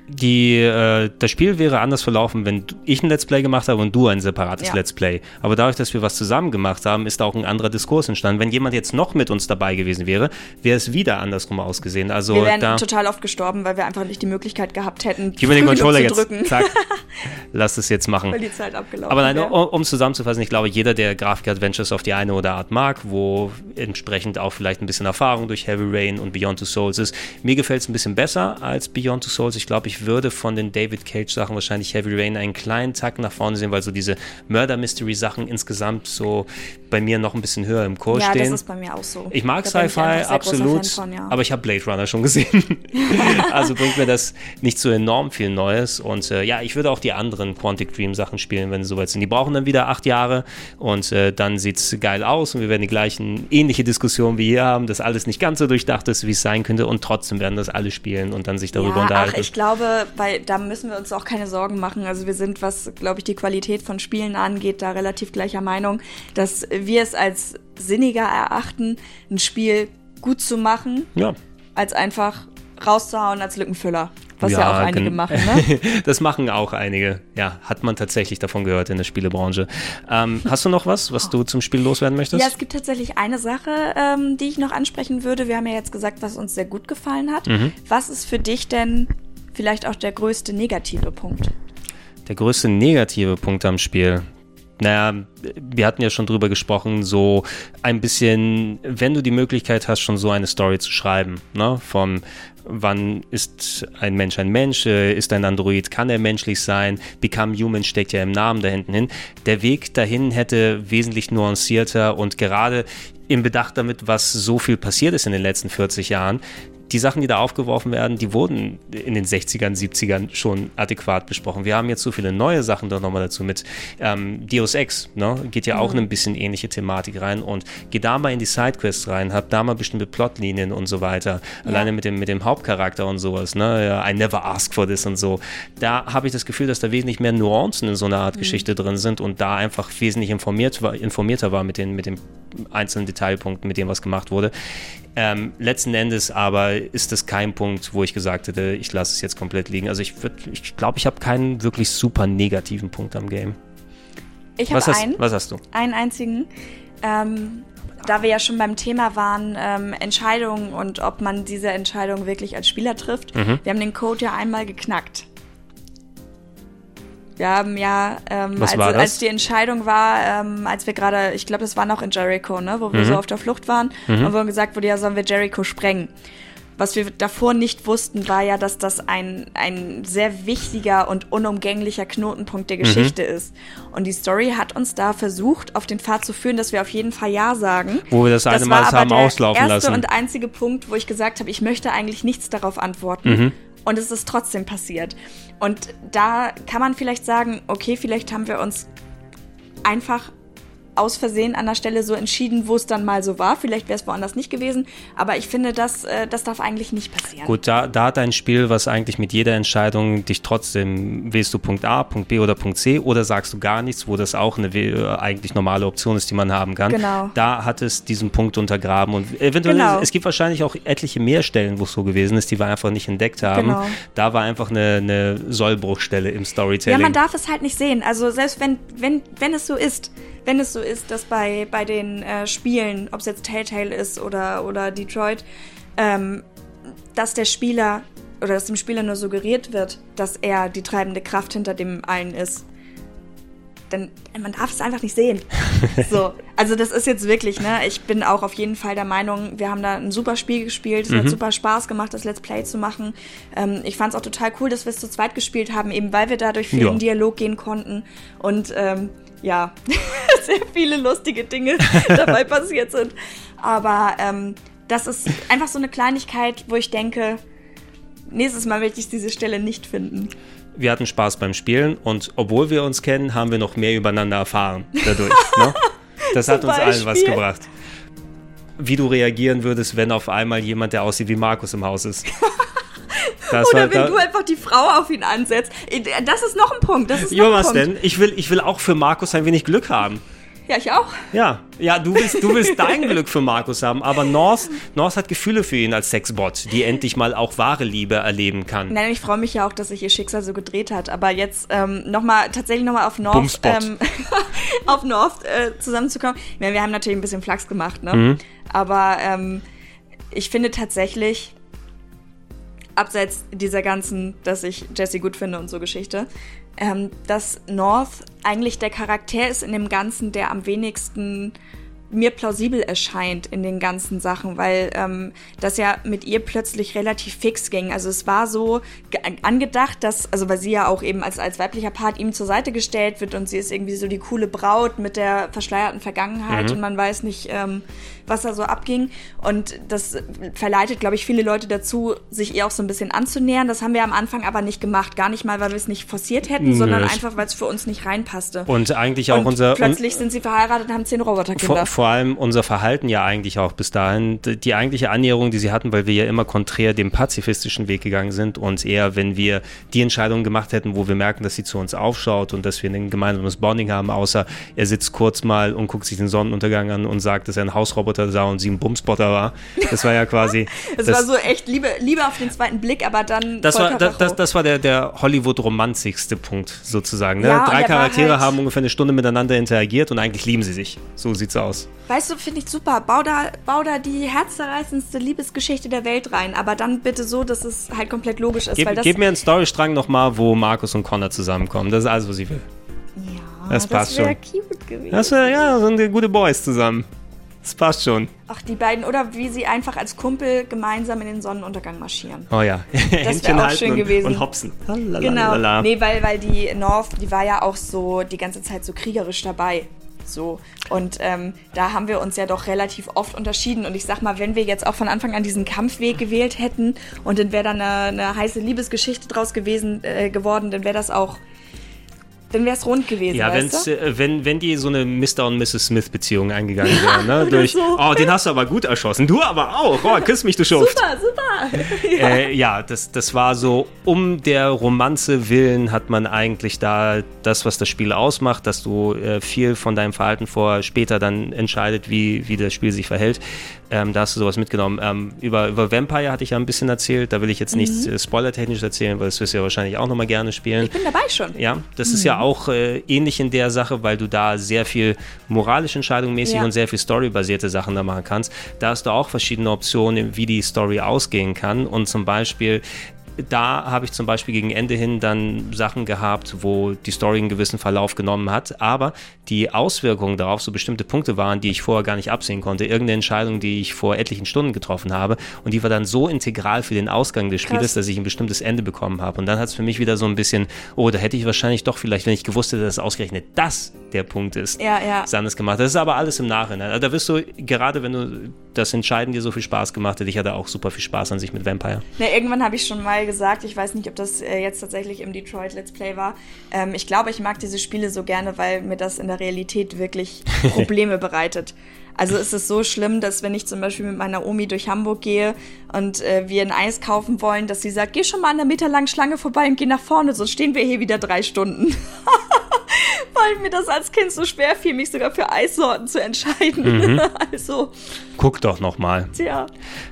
die, äh, das Spiel wäre anders verlaufen, wenn ich ein Let's Play gemacht habe und du ein separates ja. Let's Play. Aber dadurch, dass wir was zusammen gemacht haben, ist auch ein anderer Diskurs entstanden. Wenn jemand jetzt noch mit uns dabei gewesen wäre, wäre es wieder andersrum ausgesehen. Also wir wären da, total oft gestorben, weil wir einfach nicht die Möglichkeit gehabt hätten, Gib mir den Controller jetzt. Drücken. Zack. Lass es jetzt machen. Weil die Zeit abgelaufen Aber nein, um, um zusammenzufassen, ich glaube, jeder, der Grafik-Adventures auf die eine oder Art mag, wo entsprechend auch vielleicht ein bisschen Erfahrung durch Heavy Rain und Beyond Two Souls ist, mir gefällt es ein bisschen besser als Beyond Two Souls. Ich glaube, ich würde von den David Cage Sachen wahrscheinlich Heavy Rain einen kleinen Tack nach vorne sehen, weil so diese Murder Mystery Sachen insgesamt so bei mir noch ein bisschen höher im Kurs ja, stehen. Ja, das ist bei mir auch so. Ich mag Sci-Fi absolut, von, ja. aber ich habe Blade Runner schon gesehen. also bringt mir das nicht so enorm viel Neues und äh, ja, ich würde auch die anderen Quantic Dream Sachen spielen, wenn sie soweit sind. Die brauchen dann wieder acht Jahre und äh, dann sieht es geil aus und wir werden die gleichen ähnliche Diskussionen wie hier haben, dass alles nicht ganz so durchdacht ist, wie es sein könnte und trotzdem werden das alle spielen und dann sich darüber ja, unterhalten. Ach, ich glaube, weil da müssen wir uns auch keine Sorgen machen. Also wir sind, was glaube ich die Qualität von Spielen angeht, da relativ gleicher Meinung, dass wir es als sinniger erachten, ein Spiel gut zu machen, ja. als einfach rauszuhauen als Lückenfüller. Was ja, ja auch einige machen, ne? das machen auch einige. Ja, hat man tatsächlich davon gehört in der Spielebranche. Ähm, hast du noch was, was du zum Spiel loswerden möchtest? Ja, es gibt tatsächlich eine Sache, ähm, die ich noch ansprechen würde. Wir haben ja jetzt gesagt, was uns sehr gut gefallen hat. Mhm. Was ist für dich denn vielleicht auch der größte negative Punkt? Der größte negative Punkt am Spiel naja, wir hatten ja schon drüber gesprochen, so ein bisschen, wenn du die Möglichkeit hast, schon so eine Story zu schreiben, ne, vom wann ist ein Mensch ein Mensch, äh, ist ein Android, kann er menschlich sein, Become Human steckt ja im Namen da hinten hin. Der Weg dahin hätte wesentlich nuancierter und gerade im Bedacht damit, was so viel passiert ist in den letzten 40 Jahren, die Sachen, die da aufgeworfen werden, die wurden in den 60ern, 70ern schon adäquat besprochen. Wir haben jetzt so viele neue Sachen doch nochmal dazu mit ähm, Deus Ex, ne? geht ja auch mhm. ein bisschen ähnliche Thematik rein und geht da mal in die Sidequests rein, habt da mal bestimmte Plotlinien und so weiter, ja. alleine mit dem, mit dem Hauptcharakter und sowas, ne? I never ask for this und so. Da habe ich das Gefühl, dass da wesentlich mehr Nuancen in so einer Art mhm. Geschichte drin sind und da einfach wesentlich informiert war, informierter war mit den, mit den einzelnen Detailpunkten, mit dem was gemacht wurde. Ähm, letzten Endes aber ist das kein Punkt, wo ich gesagt hätte, ich lasse es jetzt komplett liegen. Also ich glaube, ich, glaub, ich habe keinen wirklich super negativen Punkt am Game. Ich habe einen. Was hast du? Einen einzigen. Ähm, da wir ja schon beim Thema waren, ähm, Entscheidungen und ob man diese Entscheidung wirklich als Spieler trifft. Mhm. Wir haben den Code ja einmal geknackt. Wir haben ja, ähm, als, als, die Entscheidung war, ähm, als wir gerade, ich glaube, das war noch in Jericho, ne, wo wir mhm. so auf der Flucht waren mhm. und wo gesagt wurde, ja, sollen wir Jericho sprengen. Was wir davor nicht wussten, war ja, dass das ein, ein sehr wichtiger und unumgänglicher Knotenpunkt der mhm. Geschichte mhm. ist. Und die Story hat uns da versucht, auf den Pfad zu führen, dass wir auf jeden Fall Ja sagen. Wo wir das eine das Mal haben auslaufen lassen. Das war der erste und einzige Punkt, wo ich gesagt habe, ich möchte eigentlich nichts darauf antworten. Mhm. Und es ist trotzdem passiert. Und da kann man vielleicht sagen, okay, vielleicht haben wir uns einfach aus Versehen an der Stelle so entschieden, wo es dann mal so war. Vielleicht wäre es woanders nicht gewesen. Aber ich finde, das, äh, das darf eigentlich nicht passieren. Gut, da, da hat ein Spiel, was eigentlich mit jeder Entscheidung dich trotzdem, wählst du Punkt A, Punkt B oder Punkt C oder sagst du gar nichts, wo das auch eine äh, eigentlich normale Option ist, die man haben kann. Genau. Da hat es diesen Punkt untergraben. Und eventuell, genau. es gibt wahrscheinlich auch etliche mehr Stellen, wo es so gewesen ist, die wir einfach nicht entdeckt haben. Genau. Da war einfach eine, eine Sollbruchstelle im Storytelling. Ja, man darf es halt nicht sehen. Also selbst wenn, wenn, wenn es so ist, wenn es so ist, dass bei, bei den äh, Spielen, ob es jetzt Telltale ist oder, oder Detroit, ähm, dass der Spieler oder dass dem Spieler nur suggeriert wird, dass er die treibende Kraft hinter dem allen ist, dann, man darf es einfach nicht sehen. so, also das ist jetzt wirklich, ne, ich bin auch auf jeden Fall der Meinung, wir haben da ein super Spiel gespielt, es mhm. hat super Spaß gemacht, das Let's Play zu machen. Ähm, ich fand es auch total cool, dass wir es zu zweit gespielt haben, eben weil wir dadurch viel ja. in Dialog gehen konnten und ähm, ja, sehr viele lustige Dinge dabei passiert sind. Aber ähm, das ist einfach so eine Kleinigkeit, wo ich denke, nächstes Mal möchte ich diese Stelle nicht finden. Wir hatten Spaß beim Spielen und obwohl wir uns kennen, haben wir noch mehr übereinander erfahren dadurch. ne? Das hat uns allen was gebracht. Wie du reagieren würdest, wenn auf einmal jemand, der aussieht wie Markus im Haus ist. Das Oder wenn da du einfach die Frau auf ihn ansetzt. Das ist noch ein Punkt. Das ist jo, was Punkt. denn? Ich will, ich will auch für Markus ein wenig Glück haben. Ja, ich auch. Ja, ja, du willst, du willst dein Glück für Markus haben, aber North, North hat Gefühle für ihn als Sexbot, die endlich mal auch wahre Liebe erleben kann. Nein, ich freue mich ja auch, dass sich ihr Schicksal so gedreht hat. Aber jetzt ähm, noch mal tatsächlich nochmal auf North, ähm, auf North äh, zusammenzukommen. Ich meine, wir haben natürlich ein bisschen Flachs gemacht, ne? Mhm. Aber ähm, ich finde tatsächlich, abseits dieser ganzen, dass ich Jesse gut finde und so Geschichte, ähm, dass North eigentlich der Charakter ist in dem Ganzen, der am wenigsten mir plausibel erscheint in den ganzen Sachen, weil ähm, das ja mit ihr plötzlich relativ fix ging. Also es war so angedacht, dass, also weil sie ja auch eben als, als weiblicher Part ihm zur Seite gestellt wird und sie ist irgendwie so die coole Braut mit der verschleierten Vergangenheit mhm. und man weiß nicht, ähm, was da so abging. Und das verleitet, glaube ich, viele Leute dazu, sich ihr auch so ein bisschen anzunähern. Das haben wir am Anfang aber nicht gemacht. Gar nicht mal, weil wir es nicht forciert hätten, Nö. sondern einfach, weil es für uns nicht reinpasste. Und eigentlich auch und unser. Plötzlich sind sie verheiratet und haben zehn Roboterkinder. Vor, vor allem unser Verhalten ja eigentlich auch bis dahin. Die eigentliche Annäherung, die sie hatten, weil wir ja immer konträr dem pazifistischen Weg gegangen sind und eher, wenn wir die Entscheidung gemacht hätten, wo wir merken, dass sie zu uns aufschaut und dass wir ein gemeinsames Bonding haben, außer er sitzt kurz mal und guckt sich den Sonnenuntergang an und sagt, dass er ein Hausroboter Roboter sah und sie ein Bumspotter war. Das war ja quasi. das, das, war so echt Liebe, Liebe auf den zweiten Blick, aber dann. Das war, das, das, das, war der, der Hollywood-romanzigste Punkt sozusagen. Ne? Ja, Drei Charaktere halt haben ungefähr eine Stunde miteinander interagiert und eigentlich lieben sie sich. So sieht's aus. Weißt du, finde ich super. Bau da, bau da die herzerreißendste Liebesgeschichte der Welt rein, aber dann bitte so, dass es halt komplett logisch ist. Gib, gib mir einen Storystrang nochmal, wo Markus und Connor zusammenkommen. Das ist alles, was ich will. Ja, das passt das schon. Cute gewesen. Das wäre ja so eine gute Boys zusammen. Das passt schon. Ach, die beiden, oder wie sie einfach als Kumpel gemeinsam in den Sonnenuntergang marschieren. Oh ja. Das wäre auch schön und, gewesen. Und hopsen. Genau. Nee, weil, weil die North, die war ja auch so die ganze Zeit so kriegerisch dabei. So. Und ähm, da haben wir uns ja doch relativ oft unterschieden. Und ich sag mal, wenn wir jetzt auch von Anfang an diesen Kampfweg gewählt hätten und dann wäre da eine, eine heiße Liebesgeschichte draus gewesen, äh, geworden, dann wäre das auch dann wäre es rund gewesen. Ja, weißt äh, wenn, wenn die so eine Mr. und Mrs. Smith-Beziehung eingegangen wären, ne? Durch, so. oh, den hast du aber gut erschossen. Du aber auch. Oh, küss mich, du Schuft. Super, super. ja, äh, ja das, das war so, um der Romanze willen hat man eigentlich da das, was das Spiel ausmacht, dass du äh, viel von deinem Verhalten vor später dann entscheidet, wie, wie das Spiel sich verhält. Ähm, da hast du sowas mitgenommen. Ähm, über, über Vampire hatte ich ja ein bisschen erzählt. Da will ich jetzt mhm. nichts äh, spoilertechnisch erzählen, weil das wirst du ja wahrscheinlich auch nochmal gerne spielen. Ich bin dabei schon. Ja, das mhm. ist ja auch äh, ähnlich in der Sache, weil du da sehr viel moralische Entscheidungen mäßig ja. und sehr viel storybasierte Sachen da machen kannst. Da hast du auch verschiedene Optionen, wie die Story ausgehen kann. Und zum Beispiel da habe ich zum Beispiel gegen Ende hin dann Sachen gehabt, wo die Story einen gewissen Verlauf genommen hat, aber die Auswirkungen darauf so bestimmte Punkte waren, die ich vorher gar nicht absehen konnte. Irgendeine Entscheidung, die ich vor etlichen Stunden getroffen habe und die war dann so integral für den Ausgang des Spieles, Krass. dass ich ein bestimmtes Ende bekommen habe. Und dann hat es für mich wieder so ein bisschen, oh, da hätte ich wahrscheinlich doch vielleicht, wenn ich gewusst hätte, dass ausgerechnet das der Punkt ist, ja, ja. anders gemacht. Das ist aber alles im Nachhinein. Also da wirst du, gerade wenn du das Entscheiden dir so viel Spaß gemacht hat, ich hatte auch super viel Spaß an sich mit Vampire. Na, irgendwann habe ich schon mal gesagt, ich weiß nicht, ob das äh, jetzt tatsächlich im Detroit Let's Play war. Ähm, ich glaube, ich mag diese Spiele so gerne, weil mir das in der Realität wirklich Probleme bereitet. Also ist es so schlimm, dass wenn ich zum Beispiel mit meiner Omi durch Hamburg gehe und äh, wir ein Eis kaufen wollen, dass sie sagt, geh schon mal an der meterlangen Schlange vorbei und geh nach vorne, sonst stehen wir hier wieder drei Stunden. weil mir das als Kind so schwer fiel, mich sogar für Eissorten zu entscheiden. Mhm. Also. Guck doch nochmal. Tja.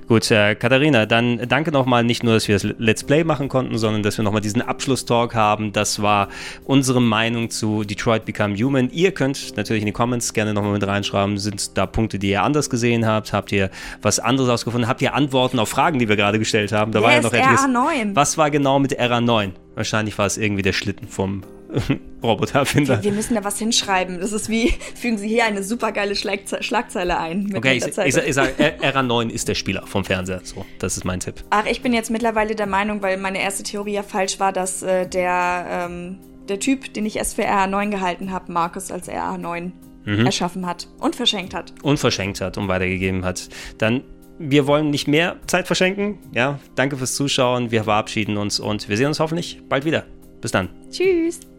Gut, äh, Katharina, dann danke nochmal nicht nur, dass wir das Let's Play machen konnten, sondern dass wir nochmal diesen Abschlusstalk haben. Das war unsere Meinung zu Detroit Become Human. Ihr könnt natürlich in die Comments gerne nochmal mit reinschreiben, sind da Punkte, die ihr anders gesehen habt? Habt ihr was anderes ausgefunden? Habt ihr Antworten auf Fragen, die wir gerade gestellt haben? Da yes, war ja noch etwas. RA9. Was war genau mit RA9? Wahrscheinlich war es irgendwie der Schlitten vom Robotererfinder. Wir, wir, müssen da was hinschreiben. Das ist wie, fügen Sie hier eine supergeile Schlagze Schlagzeile ein. okay, ich, ich, ich sage, RA9 ist der Spieler vom Fernseher. So, das ist mein Tipp. Ach, ich bin jetzt mittlerweile der Meinung, weil meine erste Theorie ja falsch war, dass äh, der, ähm, der Typ, den ich erst für RA9 gehalten habe, Markus als RA9 mhm. erschaffen hat und verschenkt hat. Und verschenkt hat und weitergegeben hat. Dann wir wollen nicht mehr Zeit verschenken. Ja, danke fürs Zuschauen. Wir verabschieden uns und wir sehen uns hoffentlich bald wieder. Bis dann. Tschüss.